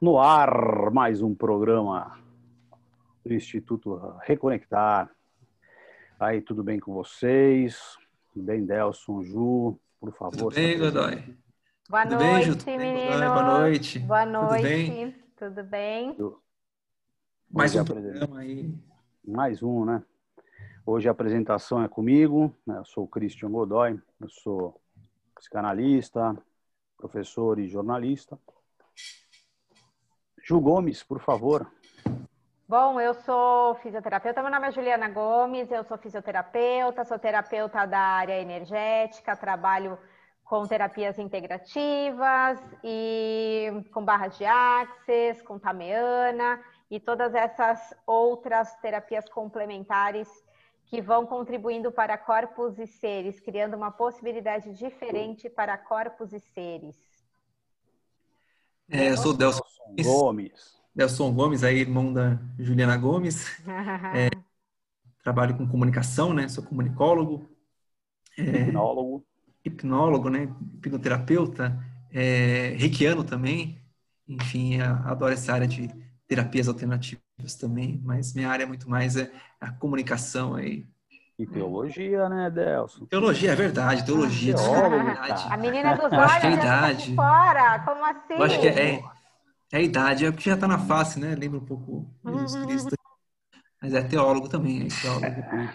No ar, mais um programa do Instituto Reconectar. Aí, tudo bem com vocês? Tudo bem, Delson, Ju? Por favor. Tudo bem, Godoy? Boa Tudo noite, bem? Tudo. Godoy? Boa noite. Boa Tudo noite. bem? Tudo bem? Mais um programa aí. Mais um, né? Hoje a apresentação é comigo. né? Eu sou o Christian Godoy. Eu sou psicanalista, professor e jornalista. Ju Gomes, por favor. Bom, eu sou fisioterapeuta. Meu nome é Juliana Gomes, eu sou fisioterapeuta, sou terapeuta da área energética, trabalho com terapias integrativas e com barras de axis, com tameana e todas essas outras terapias complementares que vão contribuindo para corpos e seres, criando uma possibilidade diferente para corpos e seres. É, eu sou o Delson, Gomes. Delson Gomes, aí, irmão da Juliana Gomes. Trabalho com comunicação, né? Sou comunicólogo, Hipnólogo. hipnólogo, né? Hipnoterapeuta, é, reikiano também. Enfim, adoro essa área de terapias alternativas também, mas minha área é muito mais é a comunicação aí. E teologia, né, Delson? Teologia, é verdade, teologia, teólogo, é verdade. A menina dos olhos é tá idade. fora. Como assim? Eu acho que é, é, é a idade, é porque já tá na face, né? Lembra um pouco Jesus Cristo. Mas é teólogo também, é teólogo.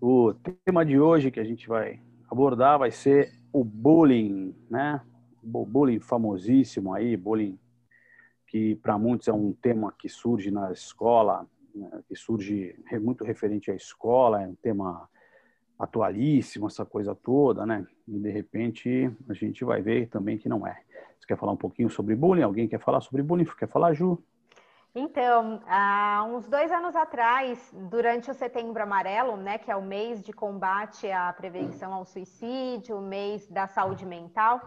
O tema de hoje que a gente vai abordar vai ser o bullying, né? O bullying famosíssimo aí, bullying que para muitos é um tema que surge na escola, né? que surge muito referente à escola, é um tema atualíssimo, essa coisa toda, né? E de repente a gente vai ver também que não é. Você quer falar um pouquinho sobre bullying? Alguém quer falar sobre bullying? Quer falar, Ju? Então, há uns dois anos atrás, durante o Setembro Amarelo, né, que é o mês de combate à prevenção ao suicídio, o mês da saúde mental,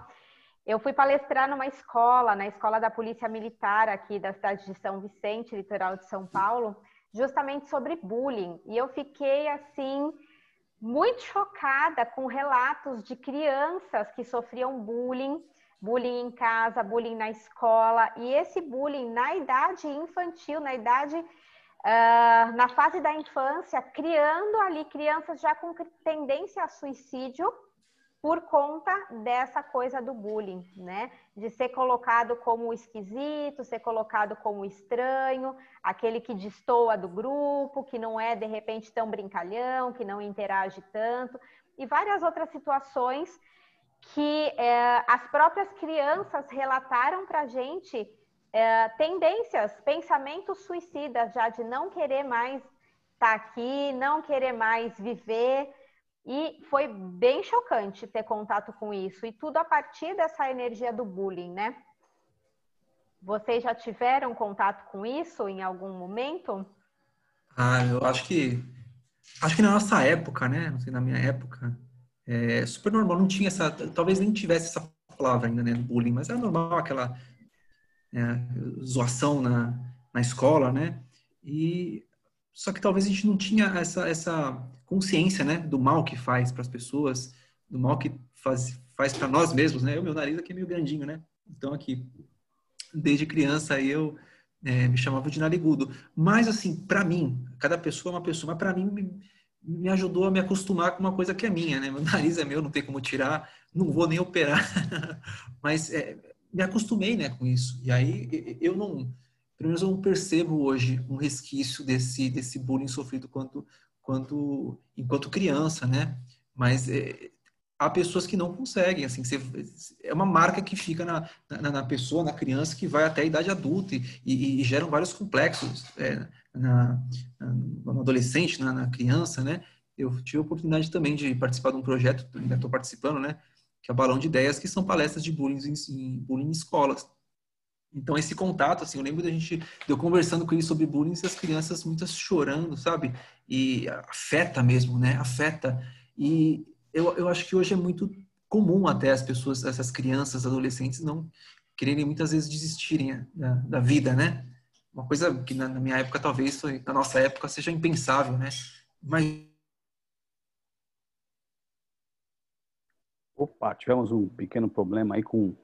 eu fui palestrar numa escola, na escola da Polícia Militar aqui da cidade de São Vicente, litoral de São Paulo, justamente sobre bullying. E eu fiquei assim muito chocada com relatos de crianças que sofriam bullying, bullying em casa, bullying na escola, e esse bullying na idade infantil, na idade, ah, na fase da infância, criando ali crianças já com tendência a suicídio por conta dessa coisa do bullying, né? De ser colocado como esquisito, ser colocado como estranho, aquele que destoa do grupo, que não é de repente tão brincalhão, que não interage tanto, e várias outras situações que eh, as próprias crianças relataram para a gente eh, tendências, pensamentos suicidas já de não querer mais estar aqui, não querer mais viver. E foi bem chocante ter contato com isso. E tudo a partir dessa energia do bullying, né? Vocês já tiveram contato com isso em algum momento? Ah, eu acho que acho que na nossa época, né? Não sei, na minha época, é super normal, não tinha essa, talvez nem tivesse essa palavra ainda, né, bullying, mas era normal aquela é, zoação na, na escola, né? E só que talvez a gente não tinha essa essa consciência, né, do mal que faz para as pessoas, do mal que faz faz para nós mesmos, né? O meu nariz aqui é meio grandinho, né? Então aqui desde criança eu é, me chamava de narigudo. Mas, assim, para mim, cada pessoa é uma pessoa, mas para mim me, me ajudou a me acostumar com uma coisa que é minha, né? Meu nariz é meu, não tem como tirar, não vou nem operar. mas é, me acostumei, né, com isso. E aí eu não, pelo menos eu não percebo hoje um resquício desse, desse bullying sofrido quanto, quanto, enquanto criança, né? Mas é, há pessoas que não conseguem, assim, você, é uma marca que fica na, na, na pessoa, na criança, que vai até a idade adulta e, e, e geram vários complexos é, na, na- no adolescente, na, na criança, né? Eu tive a oportunidade também de participar de um projeto, ainda estou participando, né? Que é o Balão de Ideias, que são palestras de bullying em, em- bullying em escolas. Então, esse contato, assim, eu lembro da gente, eu conversando com eles sobre bullying e as crianças muitas chorando, sabe? E afeta mesmo, né? Afeta. E eu, eu acho que hoje é muito comum até as pessoas, essas crianças, adolescentes, não quererem muitas vezes desistirem né, da, da vida, né? Uma coisa que na, na minha época, talvez, foi- na nossa época, seja impensável, né? Mas Opa, tivemos um pequeno problema aí com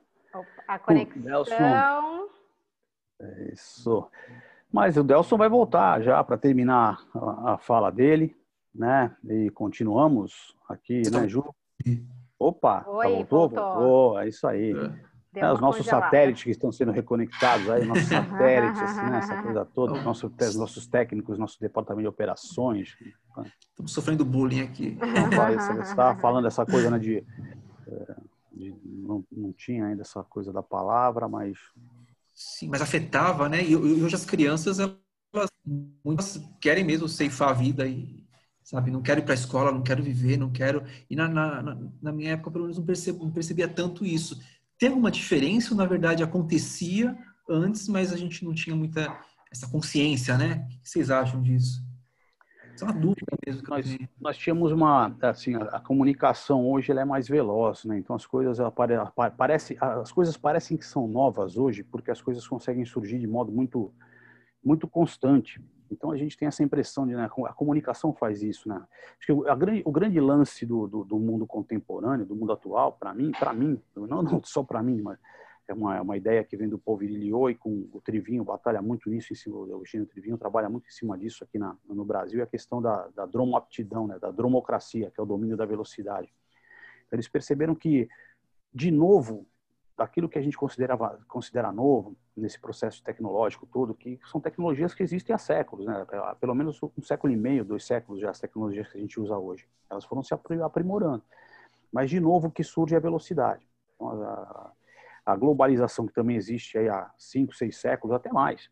A Nelson. conexão. Isso. Mas o Delson vai voltar já para terminar a, a, fala dele, né? E continuamos aqui, né, Ju? Opa, Oi, tá voltou? voltou. voltou? É isso aí. É, os nossos congelada. satélites que estão sendo reconectados aí, nossos satélites, assim, né, essa coisa toda, nosso, nossos técnicos, nosso departamento de operações. Estamos sofrendo bullying aqui. Você estava falando essa coisa né, de, de não, não tinha ainda essa coisa da palavra, mas Sim, mas afetava, né? E, hoje as crianças, elas querem mesmo ceifar a vida e, sabe, não quero ir para a escola, não quero viver, não quero. E na, na, na minha época, pelo menos, não, percebo, não percebia tanto isso. Tem alguma diferença? Na verdade, acontecia antes, mas a gente não tinha muita essa consciência, né? O que vocês acham disso? Isso é dúvida mesmo que nós, nós tínhamos uma assim a, a comunicação hoje ela é mais veloz né? Então as coisas ela pare, ela parece as coisas parecem que são novas hoje porque as coisas conseguem surgir de modo muito muito constante. Então a gente tem essa impressão de né, a comunicação faz isso né? Acho que a grande, o grande lance do, do, do mundo contemporâneo do mundo atual para mim para mim não, não só para mim mas é uma, uma ideia que vem do Paul Virilio e com o Trivinho batalha muito nisso em cima, o Eugênio Trivinho trabalha muito em cima disso aqui na, no Brasil, é a questão da, da dromoaptidão, né, da dromocracia, que é o domínio da velocidade. Então, eles perceberam que, de novo, daquilo que a gente considerava, considera novo nesse processo tecnológico todo, que são tecnologias que existem há séculos, né, pelo menos um século e meio, dois séculos já, as tecnologias que a gente usa hoje. Elas foram se aprimorando. Mas, de novo, o que surge é a velocidade. Então, a, a globalização que também existe há cinco, seis séculos, até mais.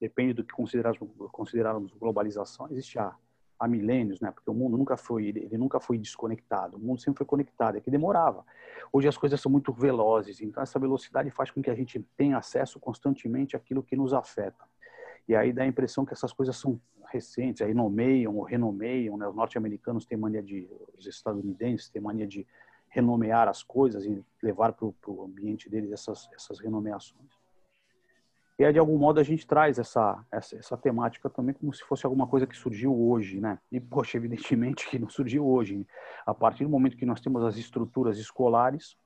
Depende do que considerarmos, considerarmos globalização, existe há, há milênios, né? Porque o mundo nunca foi, ele nunca foi desconectado, o mundo sempre foi conectado, é que demorava. Hoje as coisas são muito velozes, então essa velocidade faz com que a gente tenha acesso constantemente àquilo que nos afeta. E aí dá a impressão que essas coisas são recentes, aí nomeiam ou renomeiam, né? Os norte-americanos têm mania de, os estadunidenses têm mania de renomear as coisas e levar para o ambiente deles essas, essas renomeações. E aí, de algum modo, a gente traz essa, essa, essa, temática também como se fosse alguma coisa que surgiu hoje, né? E, poxa, evidentemente que não surgiu hoje. A partir do momento que nós temos as estruturas escolares,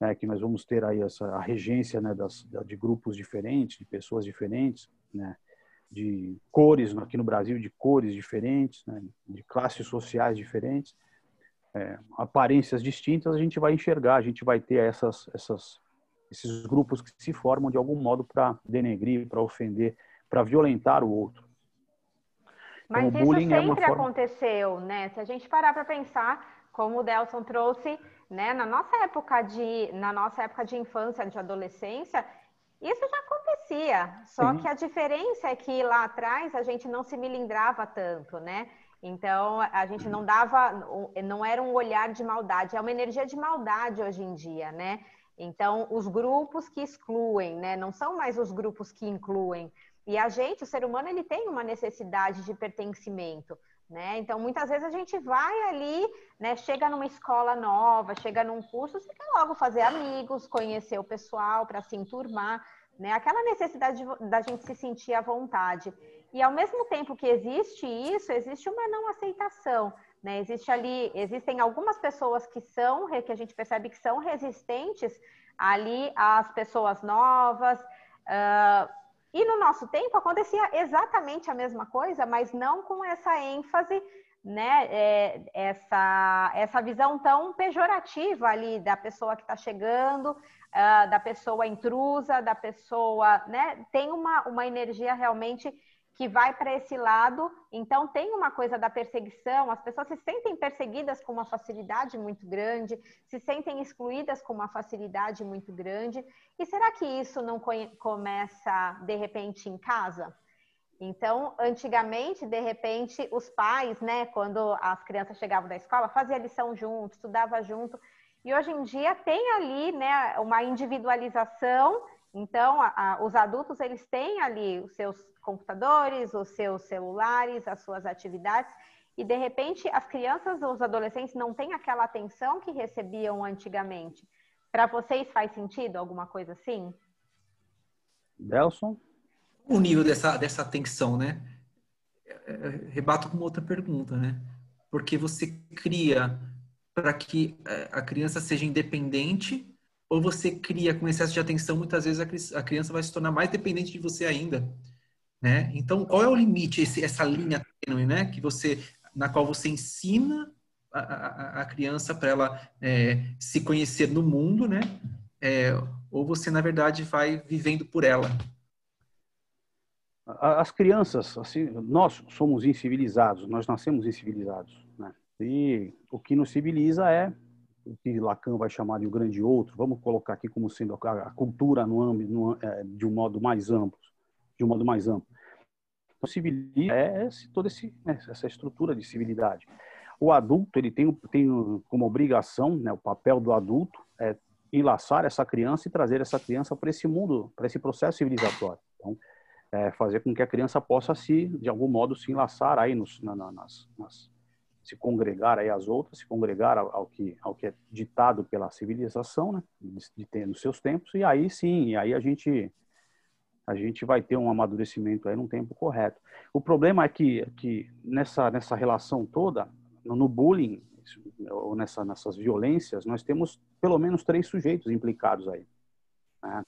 né, que nós vamos ter aí essa, a regência né, das, de grupos diferentes, de pessoas diferentes, né? De cores, aqui no Brasil, de cores diferentes, né, de classes sociais diferentes, é, aparências distintas, a gente vai enxergar, a gente vai ter essas, essas, esses grupos que se formam de algum modo para denegrir, para ofender, para violentar o outro. Mas então, isso sempre é forma... aconteceu, né? Se a gente parar para pensar, como o Delson trouxe, né, na nossa época de, na nossa época de infância, de adolescência, isso já acontecia. Só Sim. que a diferença é que lá atrás a gente não se milindrava tanto, né? Então, a gente não dava, não era um olhar de maldade, é uma energia de maldade hoje em dia, né? Então, os grupos que excluem, né? Não são mais os grupos que incluem. E a gente, o ser humano, ele tem uma necessidade de pertencimento, né? Então, muitas vezes a gente vai ali, né? Chega numa escola nova, chega num curso, você quer logo fazer amigos, conhecer o pessoal para se enturmar, né? Aquela necessidade da gente se sentir à vontade. E ao mesmo tempo que existe isso, existe uma não aceitação. Né? Existe ali, existem algumas pessoas que são, que a gente percebe que são resistentes ali às pessoas novas. Uh, e no nosso tempo acontecia exatamente a mesma coisa, mas não com essa ênfase, né? É, essa, essa visão tão pejorativa ali da pessoa que está chegando, uh, da pessoa intrusa, da pessoa, né? Tem uma, uma energia realmente que vai para esse lado. Então, tem uma coisa da perseguição, as pessoas se sentem perseguidas com uma facilidade muito grande, se sentem excluídas com uma facilidade muito grande. E será que isso não começa, de repente, em casa? Então, antigamente, de repente, os pais, né, quando as crianças chegavam da escola, fazia lição junto, estudava junto. E hoje em dia tem ali, né, uma individualização então, a, a, os adultos eles têm ali os seus computadores, os seus celulares, as suas atividades, e de repente as crianças ou os adolescentes não têm aquela atenção que recebiam antigamente. Para vocês faz sentido alguma coisa assim? Delson? O nível dessa, dessa atenção, né? É, é, rebato com outra pergunta, né? Porque você cria para que é, a criança seja independente ou você cria com excesso de atenção, muitas vezes a criança vai se tornar mais dependente de você ainda, né? Então, qual é o limite, esse, essa linha tênue, né? Que você, na qual você ensina a, a, a criança para ela é, se conhecer no mundo, né? É, ou você, na verdade, vai vivendo por ela? As crianças, assim, nós somos incivilizados, nós nascemos incivilizados, né? E o que nos civiliza é o que Lacan vai chamar de o grande outro. Vamos colocar aqui como sendo a cultura no âmbito no, é, de um modo mais amplo, de um modo mais amplo. Então, civiliza é toda né, essa estrutura de civilidade. O adulto ele tem, tem como obrigação, né, o papel do adulto é enlaçar essa criança e trazer essa criança para esse mundo, para esse processo civilizatório. Então, é, fazer com que a criança possa se, de algum modo, se enlaçar aí nos, na, nas, nas, se congregar aí às outras, se congregar ao, ao, que, ao que é ditado pela civilização, né, de, ter nos seus tempos, e aí sim, e aí a gente a gente vai ter um amadurecimento aí num tempo correto. O problema é que, que nessa, nessa relação toda, no bullying, ou nessa, nessas violências, nós temos pelo menos três sujeitos implicados aí. Né?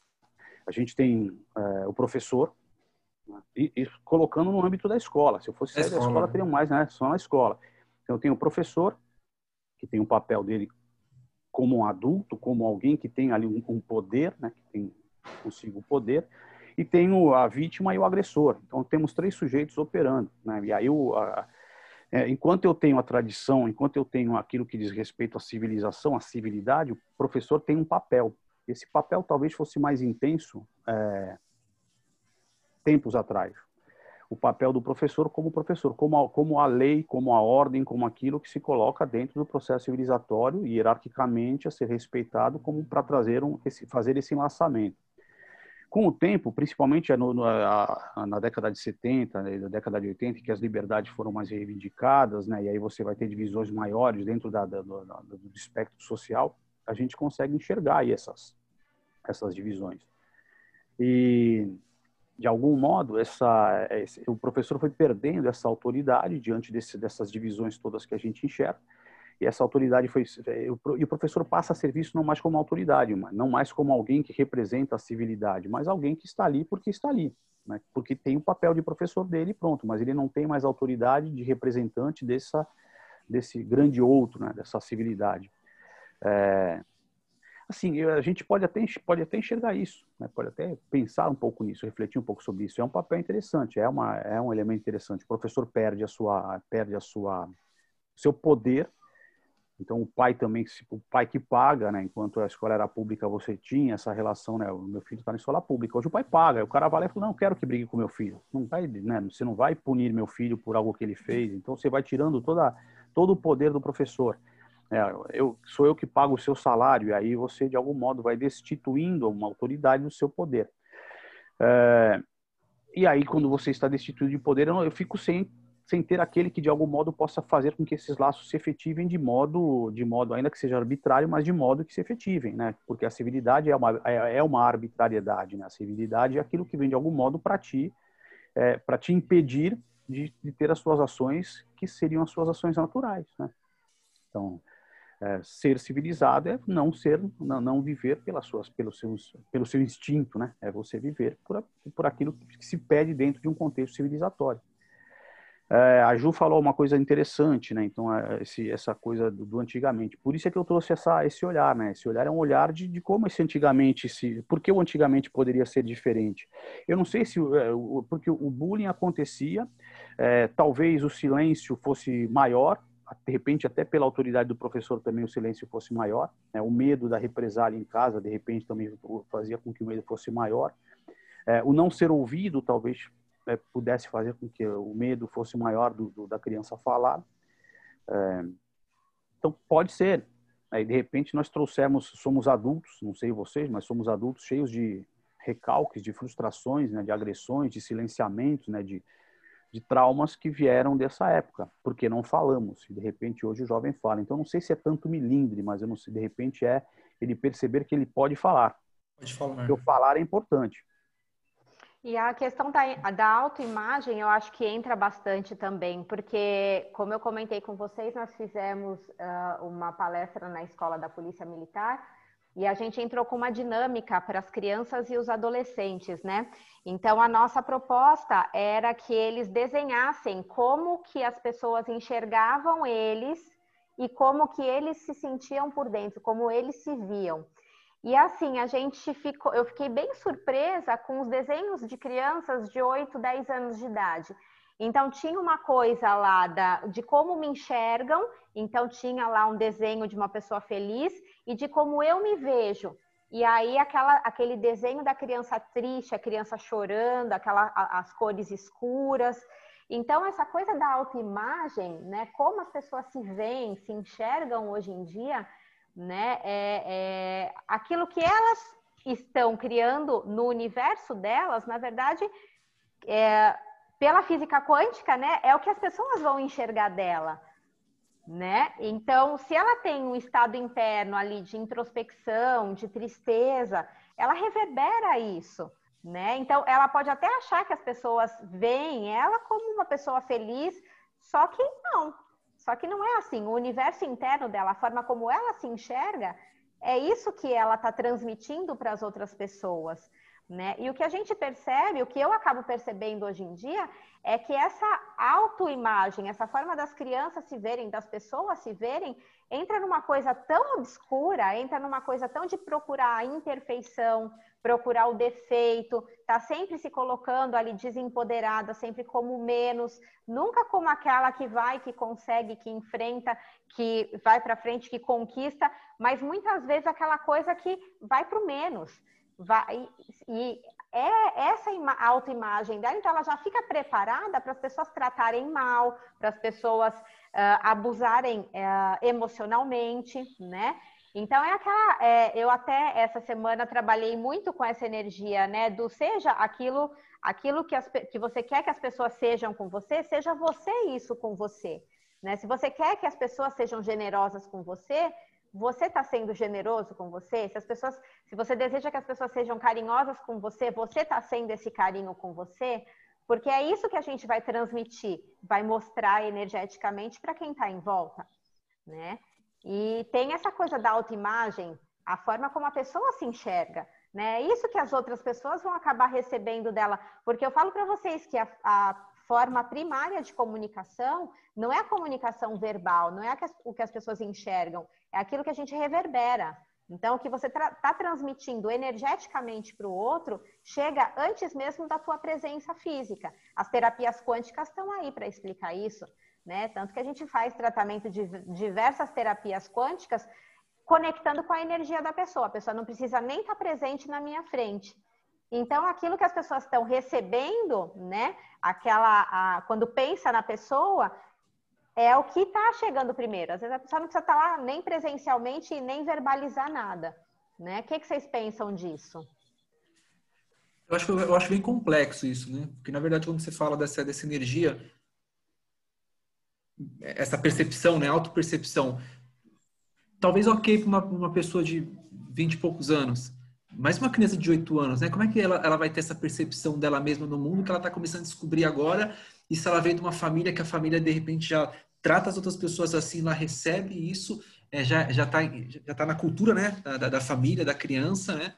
A gente tem é, o professor, né? e, e, colocando no âmbito da escola. Se eu fosse sair da escola, teria mais, né? Só na escola. Então, eu tenho o professor, que tem o papel dele como um adulto, como alguém que tem ali um, um poder, né? Que tem consigo o poder. E tenho a vítima e o agressor. Então, temos três sujeitos operando, né? E aí, o, a, é, enquanto eu tenho a tradição, enquanto eu tenho aquilo que diz respeito à civilização, à civilidade, o professor tem um papel. Esse papel talvez fosse mais intenso é, tempos atrás. O papel do professor como professor, como a, como a lei, como a ordem, como aquilo que se coloca dentro do processo civilizatório e hierarquicamente a ser respeitado como para trazer um, esse, fazer esse enlaçamento com o tempo, principalmente no, no, a, na década de 70, né, na década de 80, que as liberdades foram mais reivindicadas, né, e aí você vai ter divisões maiores dentro da, da, do, do, espectro social, a gente consegue enxergar aí essas, essas divisões. E, de algum modo, essa, esse, o professor foi perdendo essa autoridade diante desse, dessas divisões todas que a gente enxerga, e essa autoridade foi é, e o professor passa a ser visto não mais como autoridade, não mais como alguém que representa a civilidade, mas alguém que está ali porque está ali, né? porque tem o papel de professor dele, pronto. Mas ele não tem mais autoridade de representante dessa desse grande outro, né? dessa civilidade. É, assim, a gente pode até pode até enxergar isso, né? pode até pensar um pouco nisso, refletir um pouco sobre isso. É um papel interessante, é uma é um elemento interessante. O professor perde a sua perde a sua seu poder então o pai também, o pai que paga, né? Enquanto a escola era pública, você tinha essa relação, né? O meu filho está na escola pública. Hoje o pai paga. O cara vai lá e fala, não, quero que brigue com meu filho. Não vai, né? Você não vai punir meu filho por algo que ele fez. Então você vai tirando toda todo o poder do professor. É, eu sou eu que pago o seu salário e aí você de algum modo vai destituindo uma autoridade do seu poder. É, e aí quando você está destituído de poder, eu, eu fico sem sem ter aquele que de algum modo possa fazer com que esses laços se efetivem de modo, de modo ainda que seja arbitrário, mas de modo que se efetivem, né? Porque a civilidade é uma, é, é uma arbitrariedade, né? A civilidade é aquilo que vem de algum modo para ti, é, para te impedir de, de, ter as suas ações que seriam as suas ações naturais, né? Então, é, ser civilizado é não ser, não, não viver pelas suas, pelos seus, pelo seu instinto, né? É você viver por, por aquilo que se pede dentro de um contexto civilizatório. É, a Ju falou uma coisa interessante, né? Então, é, esse, essa coisa do, do, antigamente. Por isso é que eu trouxe essa, esse olhar, né? Esse olhar é um olhar de, de como esse antigamente se. Por que o antigamente poderia ser diferente? Eu não sei se. É, porque o bullying acontecia, é, talvez o silêncio fosse maior, de repente, até pela autoridade do professor também o silêncio fosse maior. Né? O medo da represália em casa, de repente, também fazia com que o medo fosse maior. É, o não ser ouvido, talvez é, pudesse fazer com que o medo fosse maior do, do da criança falar. É, então, pode ser. Aí, de repente, nós trouxemos, somos adultos, não sei vocês, mas somos adultos cheios de recalques, de frustrações, né, de agressões, de silenciamentos, né, de, de traumas que vieram dessa época, porque não falamos. E, de repente, hoje o jovem fala. Então, não sei se é tanto milindre, mas eu não sei, de repente, é ele perceber que ele pode falar. Pode falar. Porque o falar é importante. E a questão da, da autoimagem, eu acho que entra bastante também, porque, como eu comentei com vocês, nós fizemos uh, uma palestra na escola da Polícia Militar e a gente entrou com uma dinâmica para as crianças e os adolescentes, né? Então a nossa proposta era que eles desenhassem como que as pessoas enxergavam eles e como que eles se sentiam por dentro, como eles se viam. E assim, a gente ficou, eu fiquei bem surpresa com os desenhos de crianças de 8, 10 anos de idade. Então tinha uma coisa lá da, de como me enxergam, então tinha lá um desenho de uma pessoa feliz e de como eu me vejo. E aí aquela, aquele desenho da criança triste, a criança chorando, aquela, as cores escuras. Então essa coisa da autoimagem, né, como as pessoas se veem, se enxergam hoje em dia, né, é, é aquilo que elas estão criando no universo delas, na verdade, é, pela física quântica, né, é o que as pessoas vão enxergar dela né? Então, se ela tem um estado interno ali de introspecção, de tristeza, ela reverbera isso, né? Então, ela pode até achar que as pessoas veem ela como uma pessoa feliz, só que não. Só que não é assim. O universo interno dela, a forma como ela se enxerga, é isso que ela está transmitindo para as outras pessoas. Né? E o que a gente percebe, o que eu acabo percebendo hoje em dia, é que essa autoimagem, essa forma das crianças se verem, das pessoas se verem, entra numa coisa tão obscura, entra numa coisa tão de procurar a imperfeição, procurar o defeito, tá sempre se colocando ali desempoderada, sempre como menos, nunca como aquela que vai, que consegue, que enfrenta, que vai para frente, que conquista, mas muitas vezes aquela coisa que vai para o menos. Vai, e é essa autoimagem dela, então ela já fica preparada para as pessoas tratarem mal, para as pessoas uh, abusarem uh, emocionalmente, né? Então é aquela, é, eu até essa semana trabalhei muito com essa energia, né? Do seja aquilo, aquilo que, as, que você quer que as pessoas sejam com você, seja você isso com você. Né? Se você quer que as pessoas sejam generosas com você, você está sendo generoso com você? Se as pessoas, se você deseja que as pessoas sejam carinhosas com você, você está sendo esse carinho com você? Porque é isso que a gente vai transmitir, vai mostrar energeticamente para quem está em volta, né? E tem essa coisa da autoimagem, a forma como a pessoa se enxerga, né? É isso que as outras pessoas vão acabar recebendo dela, porque eu falo para vocês que a, a forma primária de comunicação não é a comunicação verbal, não é o que as pessoas enxergam, é aquilo que a gente reverbera. Então, o que você está tra transmitindo energeticamente para o outro chega antes mesmo da tua presença física. As terapias quânticas estão aí para explicar isso, né? Tanto que a gente faz tratamento de diversas terapias quânticas conectando com a energia da pessoa. A pessoa não precisa nem estar tá presente na minha frente. Então, aquilo que as pessoas estão recebendo, né? Aquela, a, quando pensa na pessoa, é o que está chegando primeiro. Às vezes a pessoa não precisa estar tá lá nem presencialmente e nem verbalizar nada. Né? O que, que vocês pensam disso? Eu acho, eu acho bem complexo isso, né? Porque, na verdade, quando você fala dessa, dessa energia, essa percepção, né? Autopercepção, talvez ok para uma, uma pessoa de 20 e poucos anos, mas uma criança de 8 anos, né? Como é que ela, ela vai ter essa percepção dela mesma no mundo que ela está começando a descobrir agora? E se ela vem de uma família que a família de repente já trata as outras pessoas assim, ela recebe isso, é, já já está já tá na cultura, né? Da, da, família, da criança, né?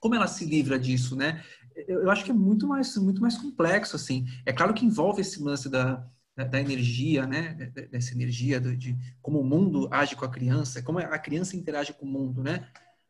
Como ela se livra disso, né? Eu, eu, acho que é muito mais muito mais complexo assim. É claro que envolve esse lance da da, da energia, né? Dessa energia de, de como o mundo age com a criança, como a criança interage com o mundo, né?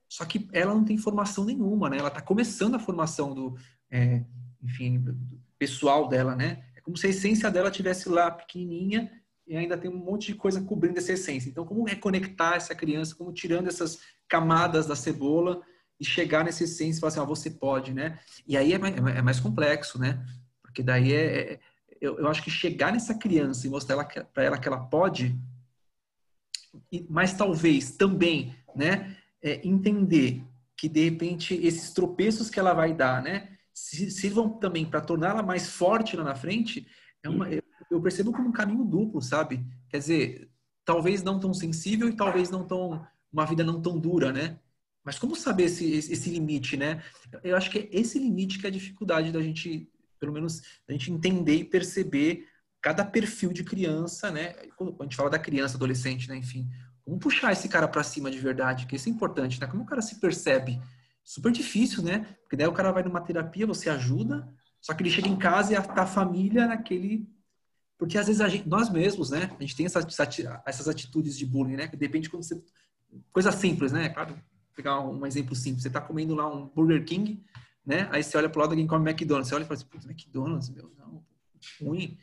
Só que ela não tem formação nenhuma, né? Ela está começando a formação do, é, enfim, do pessoal dela, né? Como se a essência dela tivesse lá pequenininha e ainda tem um monte de coisa cobrindo essa essência. Então, como reconectar essa criança, como tirando essas camadas da cebola e chegar nessa essência e falar assim, ah, você pode, né? E aí é mais, é mais complexo, né? Porque daí é, é eu, eu, acho que chegar nessa criança e mostrar para ela que ela pode, mas talvez também, né? é, entender que de repente esses tropeços que ela vai dar, né, sirvam também para torná-la mais forte lá na frente, é uma, eu percebo como um caminho duplo, sabe? Quer dizer, talvez não tão sensível e talvez não tão uma vida não tão dura, né? Mas como saber esse, esse limite, né? Eu acho que é esse limite que é a dificuldade da gente, pelo menos, da gente entender e perceber cada perfil de criança, né? Quando a gente fala da criança, adolescente, né? Enfim, Vamos puxar esse cara para cima de verdade, que isso é importante, né? Como o cara se percebe? Super difícil, né? Porque daí o cara vai numa terapia, você ajuda, só que ele chega em casa e tá a família naquele. Porque às vezes a gente, nós mesmos, né? A gente tem essas, essas atitudes de bullying, né? Que depende quando você. Coisa simples, né? Claro, vou pegar um exemplo simples. Você tá comendo lá um Burger King, né? Aí você olha pro lado alguém come McDonald's. Você olha e fala assim, putz, McDonald's, meu, não, ruim,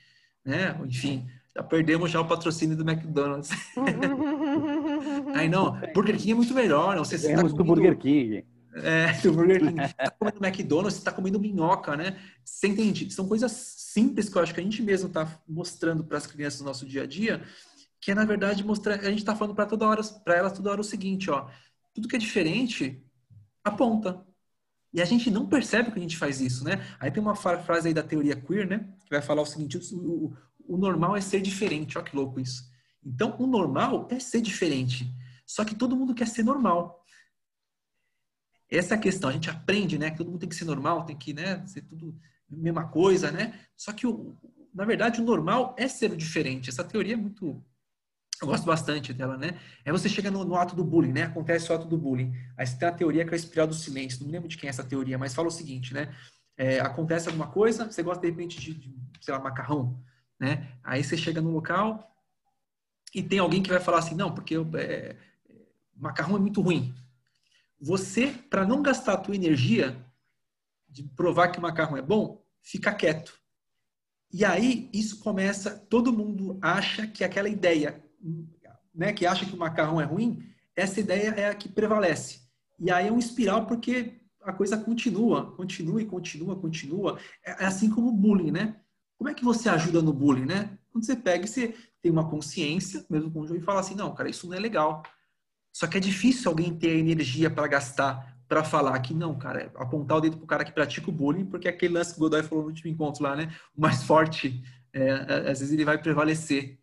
né? Enfim, já perdemos já o patrocínio do McDonald's. Aí não, Burger King é muito melhor. Não sei se você tá comendo... do Burger King. É, do Burger King. Tá comendo McDonald's, você tá comendo minhoca, né? Você entende? São coisas simples que eu acho que a gente mesmo tá mostrando para as crianças no nosso dia a dia, que é na verdade mostrar, a gente tá falando para toda hora, para elas toda hora o seguinte, ó, tudo que é diferente aponta. E a gente não percebe que a gente faz isso, né? Aí tem uma frase aí da teoria queer, né? Que vai falar o seguinte: o, o normal é ser diferente. Olha que louco isso. Então, o normal é ser diferente. Só que todo mundo quer ser normal. Essa é a questão. A gente aprende, né? Que todo mundo tem que ser normal, tem que, né? Ser tudo mesma coisa, né? Só que, o, na verdade, o normal é ser diferente. Essa teoria é muito eu gosto bastante dela, né? É você chega no, no, ato do bullying, né? Acontece o ato do bullying. Aí você tem a teoria que é a espiral do silêncio. Não me lembro de quem é essa teoria, mas fala o seguinte, né? É, acontece alguma coisa, você gosta de repente de, de, sei lá, macarrão, né? Aí você chega no local e tem alguém que vai falar assim, não, porque é, macarrão é muito ruim. Você, para não gastar a tua energia de provar que o macarrão é bom, fica quieto. E aí isso começa, todo mundo acha que aquela ideia né, que acha que o macarrão é ruim, essa ideia é a que prevalece. E aí é um espiral porque a coisa continua, continua e continua, continua. É, é assim como o bullying, né? Como é que você ajuda no bullying, né? Quando você pega e você tem uma consciência, mesmo com o e fala assim, não, cara, isso não é legal. Só que é difícil alguém ter energia para gastar para falar que não, cara, apontar o dedo pro cara que pratica o bullying, porque aquele lance que o Godoy falou no último encontro lá, né? O mais forte, é, às vezes ele vai prevalecer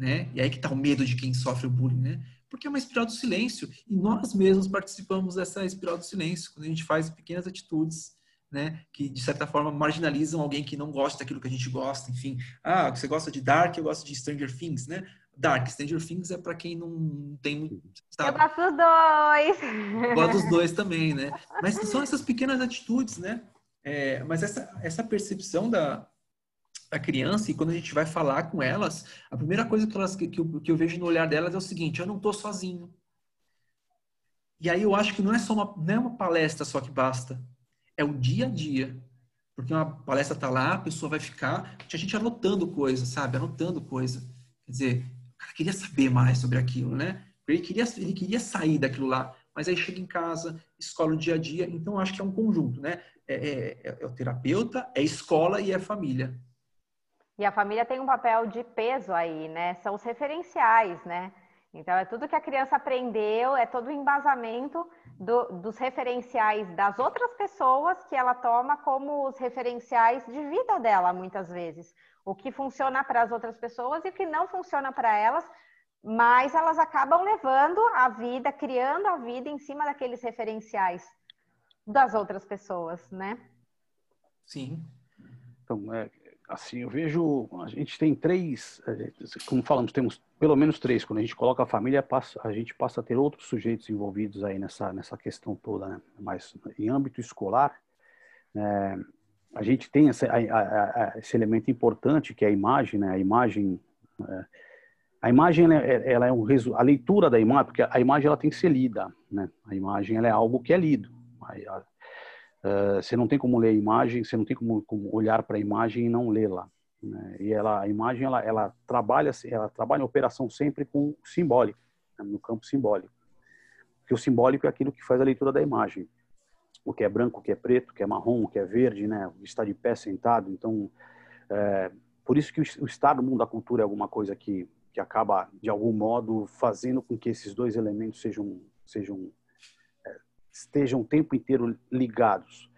né? E aí que está o medo de quem sofre o bullying, né? Porque é uma espiral do silêncio e nós mesmos participamos dessa espiral do silêncio quando a gente faz pequenas atitudes, né? Que de certa forma marginalizam alguém que não gosta daquilo que a gente gosta, enfim. Ah, você gosta de Dark, eu gosto de Stranger Things, né? Dark, Stranger Things é para quem não tem muito. Sabe? Eu gosto dos dois. Gosto dos dois também, né? Mas são essas pequenas atitudes, né? É, mas essa, essa percepção da, a criança e quando a gente vai falar com elas, a primeira coisa que, elas, que, eu, que eu vejo no olhar delas é o seguinte: eu não estou sozinho. E aí eu acho que não é só uma, não é uma palestra só que basta, é o dia a dia. Porque uma palestra está lá, a pessoa vai ficar, a gente anotando coisa, sabe? Anotando coisa. Quer dizer, cara queria saber mais sobre aquilo, né? Ele queria, ele queria sair daquilo lá, mas aí chega em casa, escola o dia a dia. Então, acho que é um conjunto, né? É, é, é o terapeuta, é escola e é família. E a família tem um papel de peso aí, né? São os referenciais, né? Então, é tudo que a criança aprendeu, é todo o embasamento do, dos referenciais das outras pessoas que ela toma como os referenciais de vida dela, muitas vezes. O que funciona para as outras pessoas e o que não funciona para elas, mas elas acabam levando a vida, criando a vida em cima daqueles referenciais das outras pessoas, né? Sim. Então, é, assim, eu vejo, a gente tem três, como falamos, temos pelo menos três. Quando a gente coloca a família, passa, a gente passa a ter outros sujeitos envolvidos aí nessa, nessa questão toda, né? Mas em âmbito escolar, é, a gente tem essa, a, a, a, esse elemento importante que é a imagem, né? A imagem, é, a imagem ela é, ela é um a leitura da imagem, porque a imagem ela tem que ser lida, né? A imagem ela é algo que é lido. Uh, você não tem como ler a imagem, você não tem como, como olhar para a imagem e não lê-la. Né? E ela, a imagem ela, ela trabalha, ela trabalha em operação sempre com simbólico, né? no campo simbólico. Porque o simbólico é aquilo que faz a leitura da imagem. O que é branco, o que é preto, o que é marrom, o que é verde, né? Está de pé sentado. Então, é, por isso que o, o estado do mundo da cultura é alguma coisa que que acaba de algum modo fazendo com que esses dois elementos sejam sejam estejam o tempo inteiro ligados.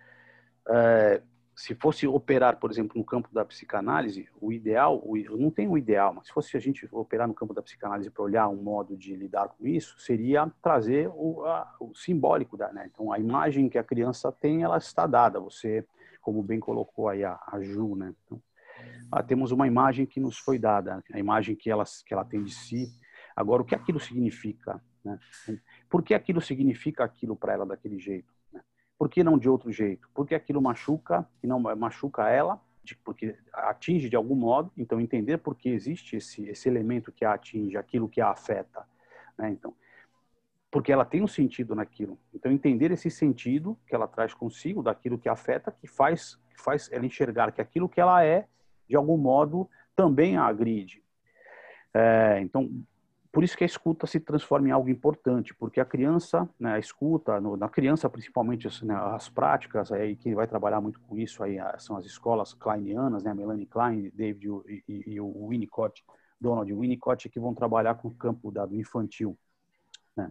É, se fosse operar, por exemplo, no campo da psicanálise, o ideal, o, não tem o ideal, mas se fosse a gente operar no campo da psicanálise para olhar um modo de lidar com isso, seria trazer o, a, o simbólico da, né? Então, a imagem que a criança tem, ela está dada. Você, como bem colocou aí a, a Ju, né? Então, ah, temos uma imagem que nos foi dada, a imagem que ela, que ela tem de si. Agora, o que aquilo significa? Né? Por que aquilo significa aquilo para ela daquele jeito? Né? Por que não de outro jeito? Por que aquilo machuca e não machuca ela? porque atinge de algum modo. Então, entender por que existe esse, esse elemento que a atinge, aquilo que a afeta. Né? Então, porque ela tem um sentido naquilo. Então, entender esse sentido que ela traz consigo, daquilo que afeta, que faz, que faz ela enxergar que aquilo que ela é, de algum modo, também a agride. É, então, por isso que a escuta se transforma em algo importante, porque a criança, né, a escuta, no, na criança principalmente assim, né, as práticas, aí quem vai trabalhar muito com isso aí são as escolas kleinianas, né, Melanie Klein, David e, e, e o Winnicott, Donald Winnicott, que vão trabalhar com o campo dado infantil. Né.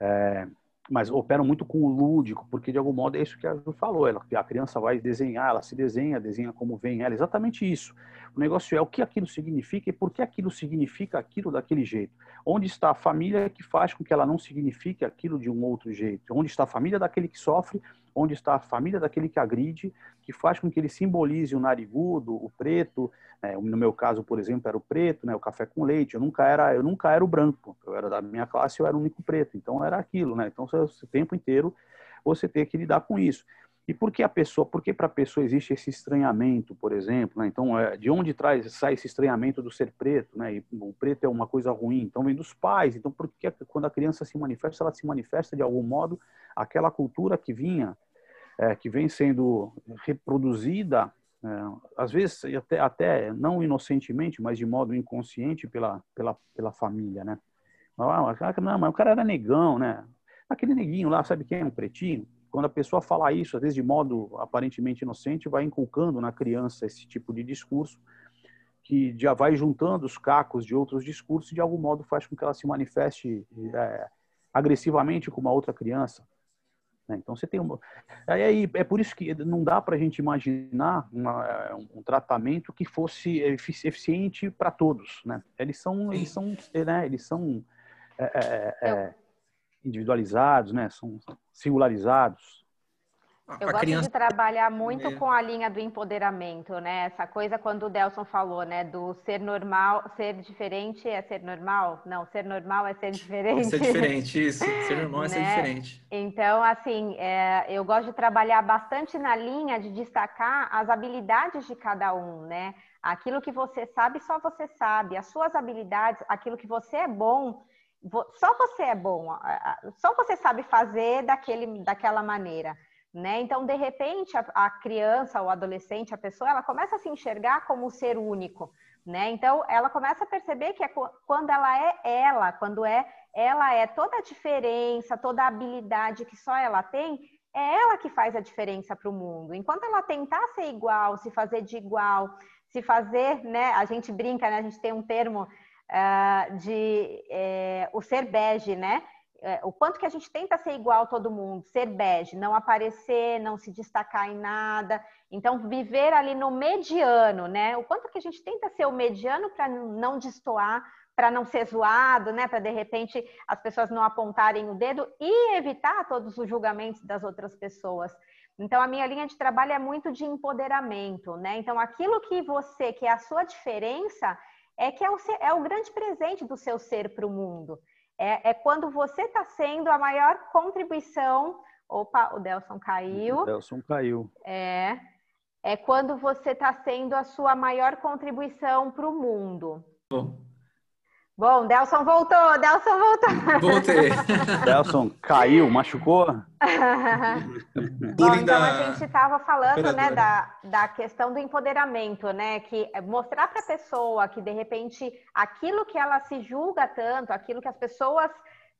É, mas operam muito com o lúdico, porque de algum modo é isso que a Ju falou, ela, a criança vai desenhar, ela se desenha, desenha como vem ela, exatamente isso. O negócio é o que aquilo significa e por que aquilo significa aquilo daquele jeito. Onde está a família que faz com que ela não signifique aquilo de um outro jeito? Onde está a família daquele que sofre? Onde está a família daquele que agride? Que faz com que ele simbolize o narigudo, o preto. Né? No meu caso, por exemplo, era o preto, né? o café com leite. Eu nunca era, eu nunca era o branco. Eu era da minha classe, eu era o único preto. Então era aquilo, né? Então o tempo inteiro você tem que lidar com isso. E por que a pessoa, por que para a pessoa existe esse estranhamento, por exemplo? Né? Então, é, de onde traz, sai esse estranhamento do ser preto? Né? E o preto é uma coisa ruim, então vem dos pais. Então, por que quando a criança se manifesta, ela se manifesta de algum modo aquela cultura que vinha, é, que vem sendo reproduzida, é, às vezes até, até não inocentemente, mas de modo inconsciente pela, pela, pela família, né? Não, mas o cara era negão, né? Aquele neguinho lá, sabe quem é um pretinho? Quando a pessoa fala isso, às vezes de modo aparentemente inocente, vai inculcando na criança esse tipo de discurso que já vai juntando os cacos de outros discursos e de algum modo faz com que ela se manifeste é, agressivamente com uma outra criança. Né? Então você tem uma... aí é por isso que não dá para a gente imaginar uma, um tratamento que fosse eficiente para todos, né? Eles são eles são né? eles são é, é, é individualizados, né? São singularizados. Eu gosto criança... de trabalhar muito é. com a linha do empoderamento, né? Essa coisa quando o Delson falou, né? Do ser normal, ser diferente é ser normal? Não, ser normal é ser diferente. É ser diferente, isso. Ser normal é ser né? diferente. Então, assim, é, eu gosto de trabalhar bastante na linha de destacar as habilidades de cada um, né? Aquilo que você sabe, só você sabe. As suas habilidades, aquilo que você é bom, só você é bom, só você sabe fazer daquele, daquela maneira. Né? Então, de repente, a, a, criança, o adolescente, a pessoa, ela começa a se enxergar como um ser único, né? Então, ela começa a perceber que é quando ela é ela, quando é ela é toda a diferença, toda a habilidade que só ela tem, é ela que faz a diferença para o mundo. Enquanto ela tentar ser igual, se fazer de igual, se fazer, né? A gente brinca, né? A gente tem um termo uh, de uh, o ser bege, né? Uh, o quanto que a gente tenta ser igual a todo mundo, ser bege, não aparecer, não se destacar em nada. Então, viver ali no mediano, né? O quanto que a gente tenta ser o mediano para não destoar, para não ser zoado, né? Para de repente as pessoas não apontarem o dedo e evitar todos os julgamentos das outras pessoas. Então, a minha linha de trabalho é muito de empoderamento, né? Então, aquilo que você, que é a sua diferença, é que é o, é o grande presente do seu ser para o mundo. É, é, quando você está sendo a maior contribuição. Opa, o Delson caiu. O Delson caiu. É. É quando você está sendo a sua maior contribuição para o mundo. Bom. Bom, Delson voltou, Delson voltou. Voltei. Delson caiu, machucou? Bom, então a gente estava falando, né, da, da questão do empoderamento, né, que é mostrar para a pessoa que de repente aquilo que ela se julga tanto, aquilo que as pessoas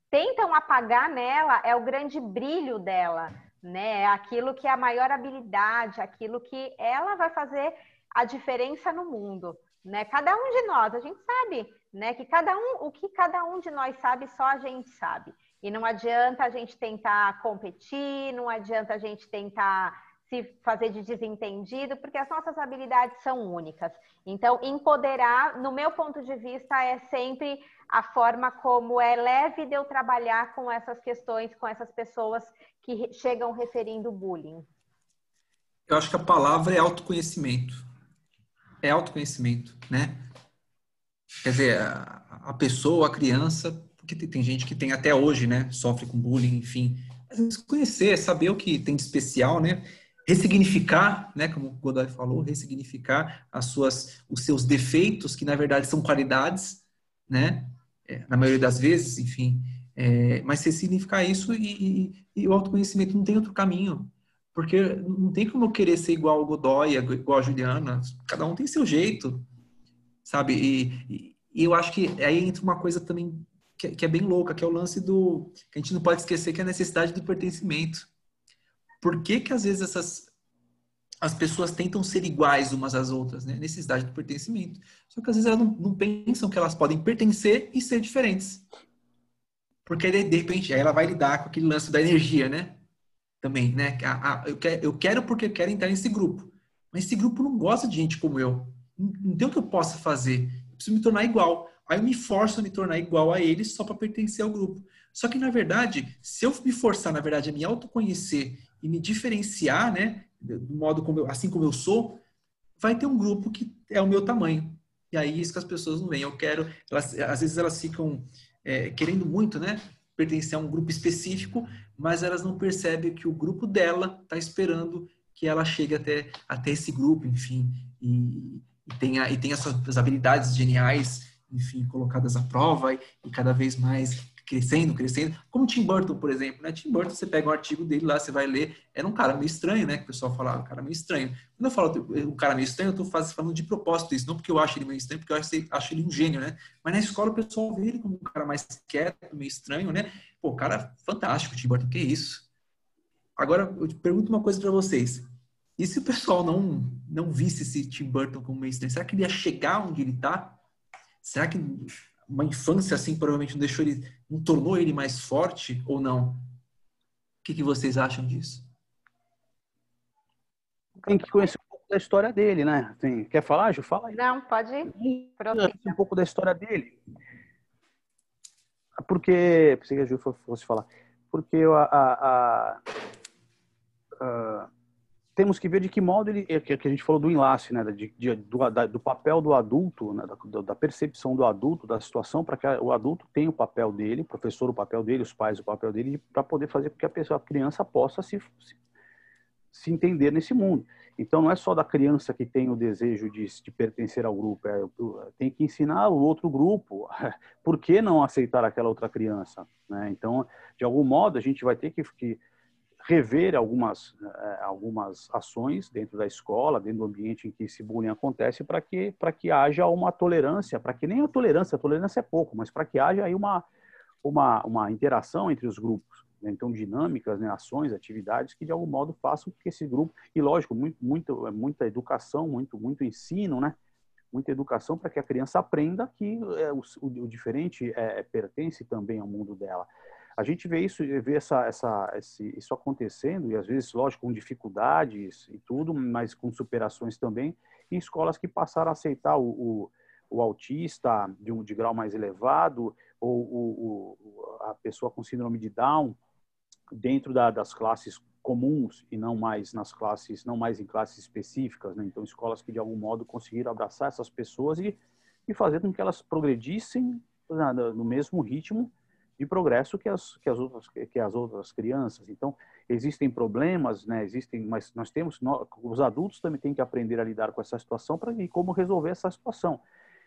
tentam apagar nela é o grande brilho dela, né, é aquilo que é a maior habilidade, aquilo que ela vai fazer a diferença no mundo, né? Cada um de nós, a gente sabe né? Que cada um, o que cada um de nós sabe, só a gente sabe. E não adianta a gente tentar competir, não adianta a gente tentar se fazer de desentendido, porque as nossas habilidades são únicas. Então, empoderar, no meu ponto de vista, é sempre a forma como é leve de eu trabalhar com essas questões, com essas pessoas que chegam referindo bullying. Eu acho que a palavra é autoconhecimento. É autoconhecimento, né? quer dizer, a, pessoa, a criança, porque tem, gente que tem até hoje, né, sofre com bullying, enfim, conhecer, saber o que tem de especial, né? Ressignificar, né? Como o Godoy falou, ressignificar as suas, os seus defeitos, que na verdade são qualidades, né? É, na maioria das vezes, enfim. É, mas ressignificar isso e, e, e, o autoconhecimento não tem outro caminho. Porque não tem como eu querer ser igual ao Godoy, igual a Juliana. Cada um tem seu jeito, sabe? E, e eu acho que aí entra uma coisa também que, que, é bem louca, que é o lance do. que a gente não pode esquecer, que é a necessidade do pertencimento. Por que, que às vezes essas. As pessoas tentam ser iguais umas às outras, né? Necessidade do pertencimento. Só que às vezes elas não, não pensam que elas podem pertencer e ser diferentes. Porque de repente aí ela vai lidar com aquele lance da energia, né? Também, né? A, a, eu, quero, eu quero porque quero entrar nesse grupo. Mas esse grupo não gosta de gente como eu. Não, não tem o que eu possa fazer. Eu preciso me tornar igual. Aí eu me forço a me tornar igual a eles só para pertencer ao grupo. Só que, na verdade, se eu me forçar, na verdade, a me autoconhecer e me diferenciar, né, do modo como eu, assim como eu sou, vai ter um grupo que é o meu tamanho. E aí isso que as pessoas não veem. Eu quero, elas, às vezes elas ficam é, querendo muito, né, pertencer a um grupo específico, mas elas não percebem que o grupo dela está esperando que ela chegue até, até esse grupo, enfim, e, e tenha, e tenha suas habilidades geniais enfim, colocadas à prova e, e cada vez mais crescendo, crescendo. Como Tim Burton, por exemplo, né? Tim Burton, você pega um artigo dele lá, você vai ler, era um cara meio estranho, né? Que o pessoal falava, um cara meio estranho. Quando eu falo um cara meio estranho, eu tô falando de propósito isso, não porque eu acho ele meio estranho, porque eu acho, ele um gênio, né? Mas na escola o pessoal vê ele como um cara mais quieto, meio estranho, né? Pô, cara fantástico, Tim Burton, que isso? Agora, eu te pergunto uma coisa para vocês. E se o pessoal não, não visse esse Tim Burton como meio estranho, será que ele ia chegar onde ele está? Será que uma infância assim provavelmente não deixou ele, não tornou ele mais forte ou não? O que, que vocês acham disso? Tem que conhecer um pouco da história dele, né? Tem, quer falar, Ju? Fala aí. Não, pode ir. Um pouco da história dele. Porque, pensei que a Ju fosse falar. Porque a, a, a, a temos que ver de que modo ele, é, que a gente falou do enlace, né, de, de, do, da, do, papel do adulto, né, da, da, percepção do adulto da situação, para que o adulto tenha o papel dele, o professor o papel dele, os pais o papel dele, para poder fazer com que a pessoa, a criança possa se, se, se, entender nesse mundo. Então não é só da criança que tem o desejo de, de pertencer ao grupo, é, tem que ensinar o outro grupo. Por que não aceitar aquela outra criança? Né? Então, de algum modo, a gente vai ter que, que rever algumas, eh, algumas ações dentro da escola, dentro do ambiente em que esse bullying acontece, para que, que haja uma tolerância, para que nem a tolerância, a tolerância é pouco, mas para que haja aí uma, uma, uma interação entre os grupos. Né? Então, dinâmicas, né? ações, atividades que de algum modo façam que esse grupo, e lógico, muito, muito, muita educação, muito, muito ensino, né? muita educação para que a criança aprenda que é, o, o, diferente é, pertence também ao mundo dela. A gente vê isso, vê essa, essa, esse, isso acontecendo, e às vezes, lógico, com dificuldades e tudo, mas com superações também, em escolas que passaram a aceitar o, o, o autista de, um, de grau mais elevado, ou o, a pessoa com síndrome de Down, dentro da, das classes comuns e não mais nas classes, não mais em classes específicas, né? Então, escolas que de algum modo conseguiram abraçar essas pessoas e, e fazer com que elas progredissem né, no mesmo ritmo de progresso que as, que as, outras, que as outras crianças. Então, existem problemas, né? existem, mas nós temos, nós, os adultos também têm que aprender a lidar com essa situação para e como resolver essa situação.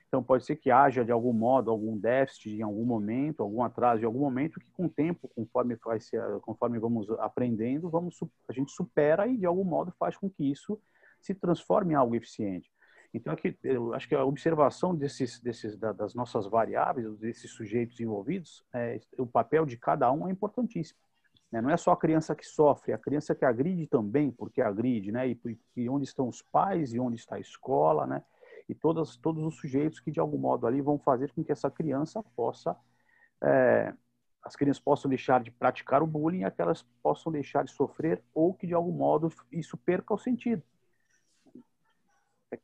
Então, pode ser que haja, de algum modo, algum déficit em algum momento, algum atraso em algum momento, que com o tempo, conforme, ser, conforme vamos aprendendo, vamos, a gente supera e, de algum modo, faz com que isso se transforme em algo eficiente. Então, aqui, eu acho que a observação desses, desses, das nossas variáveis, desses sujeitos envolvidos, é, o papel de cada um é importantíssimo. Né? Não é só a criança que sofre, a criança que agride também, porque agride, né? E, e onde estão os pais, e onde está a escola, né? E todos, todos os sujeitos que, de algum modo, ali vão fazer com que essa criança possa... É, as crianças possam deixar de praticar o bullying, aquelas possam deixar de sofrer, ou que, de algum modo, isso perca o sentido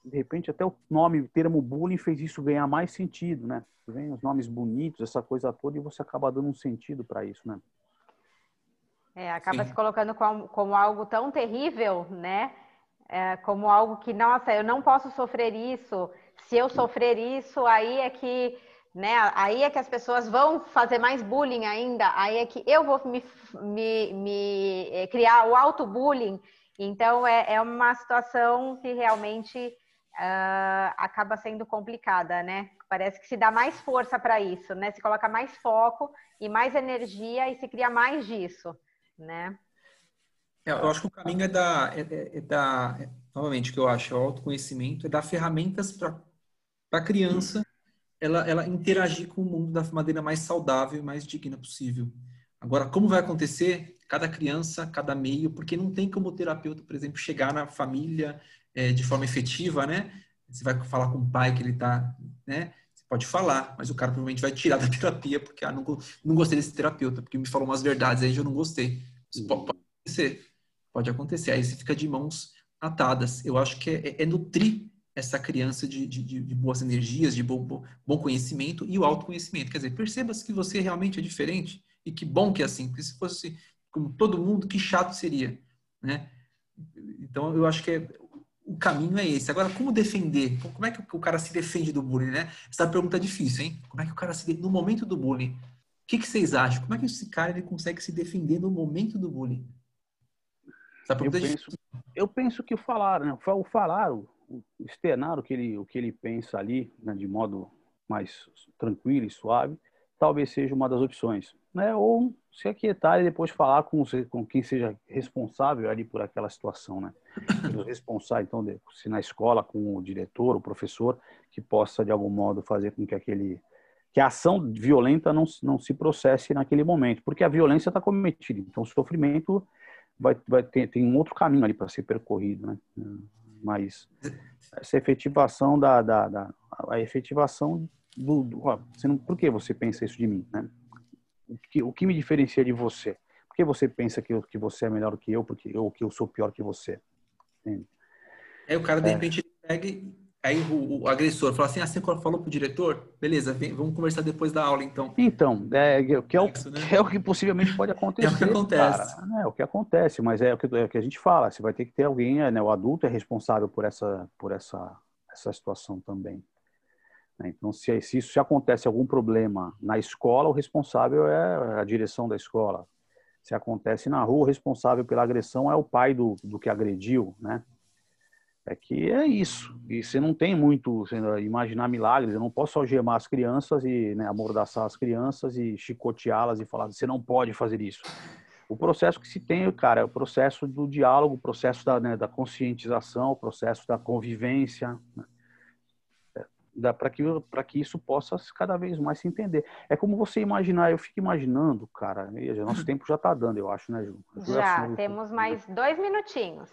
de repente até o nome, o termo bullying fez isso ganhar mais sentido, né? Vem os nomes bonitos, essa coisa toda, e você acaba dando um sentido para isso, né? É, acaba Sim. se colocando como, como, algo tão terrível, né? É, como algo que, nossa, eu não posso sofrer isso. se eu sofrer isso, aí é que né? Aí é que as pessoas vão fazer mais bullying ainda, aí é que eu vou me, me, me eh, criar o auto-bullying. Então, é, é uma situação que realmente uh, acaba sendo complicada, né? Parece que se dá mais força para isso, né? Se coloca mais foco e mais energia e se cria mais disso, né? É, eu acho que o caminho é da, é, é, é da novamente, o que eu acho, é o autoconhecimento, é dar ferramentas para a criança ela, ela interagir com o mundo da maneira mais saudável e mais digna possível. Agora, como vai acontecer? Cada criança, cada meio, porque não tem como o terapeuta, por exemplo, chegar na família é, de forma efetiva, né? Você vai falar com o pai que ele está, né? Você pode falar, mas o cara provavelmente vai tirar da terapia porque ah, não, não gostei desse terapeuta, porque me falou umas verdades aí eu não gostei. Isso pode, pode acontecer. Pode acontecer. Aí você fica de mãos atadas. Eu acho que é, é, é nutrir essa criança de, de, de boas energias, de bom, bom, conhecimento e o autoconhecimento. Quer dizer, perceba-se que você realmente é diferente e que bom que é assim, porque se fosse como todo mundo, que chato seria, né? Então, eu acho que é, o caminho é esse. Agora, como defender? Como é que o cara se defende do bullying, né? Essa pergunta é difícil, hein? Como é que o cara se defende no momento do bullying? O que, que vocês acham? Como é que esse cara ele consegue se defender no momento do bullying? Essa pergunta eu, é penso, eu penso que o falar, né? O falar, externar o que ele, o que ele pensa ali, né, de modo mais tranquilo e suave, talvez seja uma das opções. Né? Ou se aquietar e depois falar com, com quem seja responsável ali por aquela situação. Né? Responsável, então, de, se na escola, com o diretor, o professor, que possa, de algum modo, fazer com que aquele que a ação violenta não, não se processe naquele momento, porque a violência está cometida. Então, o sofrimento vai, vai ter tem um outro caminho ali para ser percorrido. Né? mas essa efetivação da, da, da a efetivação do, do ó, não, por que você pensa isso de mim, né? O que, o que me diferencia de você? Por que você pensa que, eu, que você é melhor que eu, porque ou que eu sou pior que você? Entende? Aí o cara de é. repente pega Aí o, o, agressor fala assim, assim, falou pro diretor, beleza, vem, vamos conversar depois da aula, então. Então, é, que, é o, Isso, né? que é o que possivelmente pode acontecer. É o que acontece. Cara. É o que acontece, mas é o que, é o que a gente fala, você vai ter que ter alguém, né, o adulto é responsável por essa, por essa, essa situação também. Né? Então, se, se isso se acontece algum problema na escola, o responsável é a direção da escola. Se acontece na rua, o responsável pela agressão é o pai do, do que agrediu, né? É que é isso. E você não tem muito imaginar milagres. Eu não posso algemar as crianças e né, amordaçar as crianças e chicoteá-las e falar você não pode fazer isso. O processo que se tem, cara, é o processo do diálogo, o processo da, né, da conscientização, o processo da convivência, né? Para que, que isso possa cada vez mais se entender. É como você imaginar, eu fico imaginando, cara, nosso tempo já está dando, eu acho, né, Ju? Já, temos mais dois minutinhos.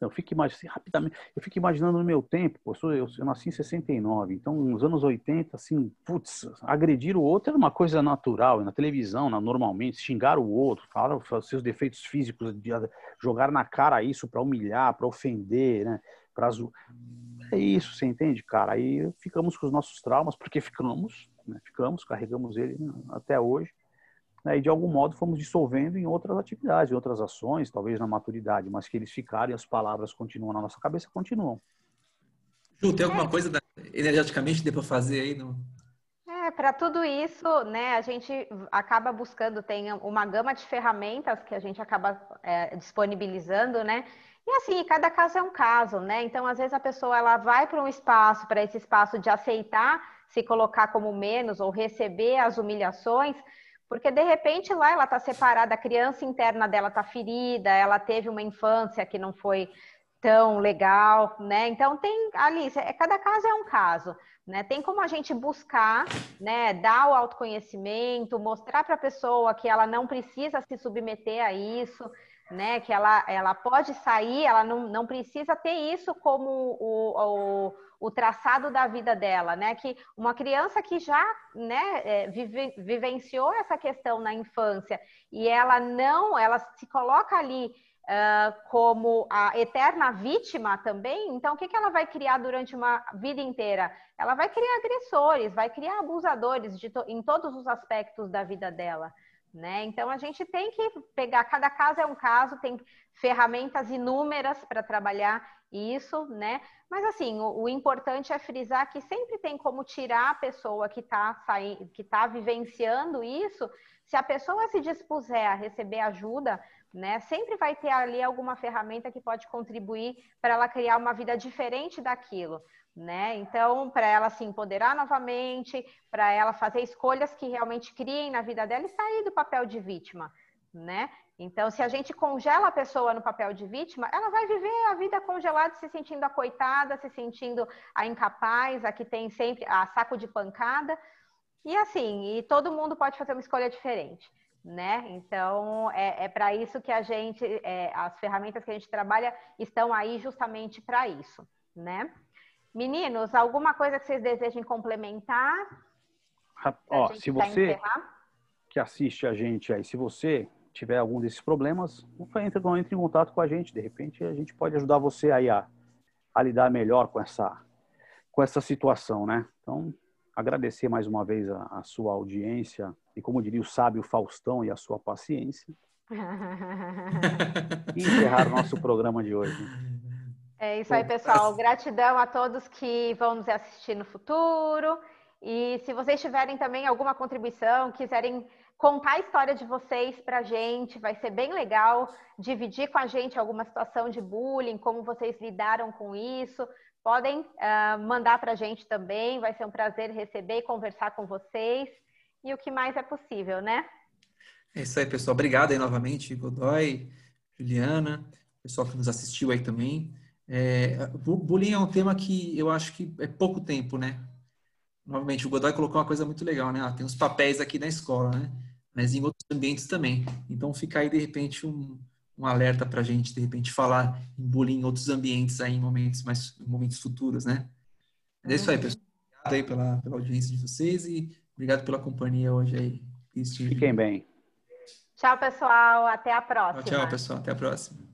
Eu fico imaginando, assim, rapidamente, eu fico imaginando no meu tempo, pô, eu, eu, nasci em 69, então nos anos 80, assim, putz, agredir o outro era uma coisa natural, na televisão, na, normalmente, xingar o outro, falar os seus defeitos físicos, de, jogar na cara isso para humilhar, para ofender, né, pra É isso, você entende, cara? Aí ficamos com os nossos traumas, porque ficamos, né, ficamos, carregamos ele até hoje né, e de algum modo fomos dissolvendo em outras atividades, em outras ações, talvez na maturidade, mas que eles ficaram e as palavras continuam na nossa cabeça, continuam. Ju, tem alguma coisa da, energeticamente dê para fazer aí? No... É, para tudo isso, né, a gente acaba buscando, tem uma gama de ferramentas que a gente acaba é, disponibilizando, né? E assim, cada caso é um caso, né? Então, às vezes a pessoa ela vai para um espaço, para esse espaço de aceitar se colocar como menos ou receber as humilhações, porque de repente lá ela está separada, a criança interna dela está ferida, ela teve uma infância que não foi tão legal, né? Então tem ali, é, cada caso é um caso, né? Tem como a gente buscar, né? Dar o autoconhecimento, mostrar para a pessoa que ela não precisa se submeter a isso, né? Que ela, ela pode sair, ela não, não precisa ter isso como o, o o traçado da vida dela, né? Que uma criança que já né, é, vive, vivenciou essa questão na infância e ela não, ela se coloca ali uh, como a eterna vítima também, então o que, que ela vai criar durante uma vida inteira? Ela vai criar agressores, vai criar abusadores to, em todos os aspectos da vida dela. Né? Então a gente tem que pegar, cada caso é um caso, tem ferramentas inúmeras para trabalhar isso, né? Mas assim, o, o, importante é frisar que sempre tem como tirar a pessoa que está que está vivenciando isso, se a pessoa se dispuser a receber ajuda, né? Sempre vai ter ali alguma ferramenta que pode contribuir para ela criar uma vida diferente daquilo né? Então, para ela se empoderar novamente, para ela fazer escolhas que realmente criem na vida dela e sair do papel de vítima, né? Então, se a gente congela a pessoa no papel de vítima, ela vai viver a vida congelada, se sentindo a coitada, se sentindo a incapaz, a que tem sempre a saco de pancada. E assim, e todo mundo pode fazer uma escolha diferente, né? Então, é, é para isso que a gente, é, as ferramentas que a gente trabalha estão aí justamente para isso, né? Meninos, alguma coisa que vocês desejem complementar? Ó, se você que assiste a gente aí, se você tiver algum desses problemas, entre, entre em contato com a gente. De repente, a gente pode ajudar você aí a, a lidar melhor com essa, com essa situação, né? Então, agradecer mais uma vez a, a sua audiência e, como diria o sábio Faustão, e a sua paciência. e encerrar o nosso programa de hoje. É isso aí, pessoal. Gratidão a todos que vão nos assistir no futuro. E se vocês tiverem também alguma contribuição, quiserem contar a história de vocês para a gente, vai ser bem legal dividir com a gente alguma situação de bullying, como vocês lidaram com isso. Podem uh, mandar para a gente também, vai ser um prazer receber e conversar com vocês. E o que mais é possível, né? É isso aí, pessoal. Obrigado aí novamente, Godoy, Juliana, pessoal que nos assistiu aí também. É, bullying é um tema que eu acho que é pouco tempo, né? Novamente, o Godoy colocou uma coisa muito legal, né? Ah, tem os papéis aqui na escola, né? Mas em outros ambientes também. Então fica aí, de repente, um, um alerta para a gente, de repente, falar em bullying em outros ambientes aí, em momentos mais em momentos futuros, né? é isso aí, uhum. pessoal. Obrigado aí pela, pela audiência de vocês e obrigado pela companhia hoje aí. Fiquem bem. Tchau, pessoal. Até a próxima. Tchau, tchau pessoal. Até a próxima.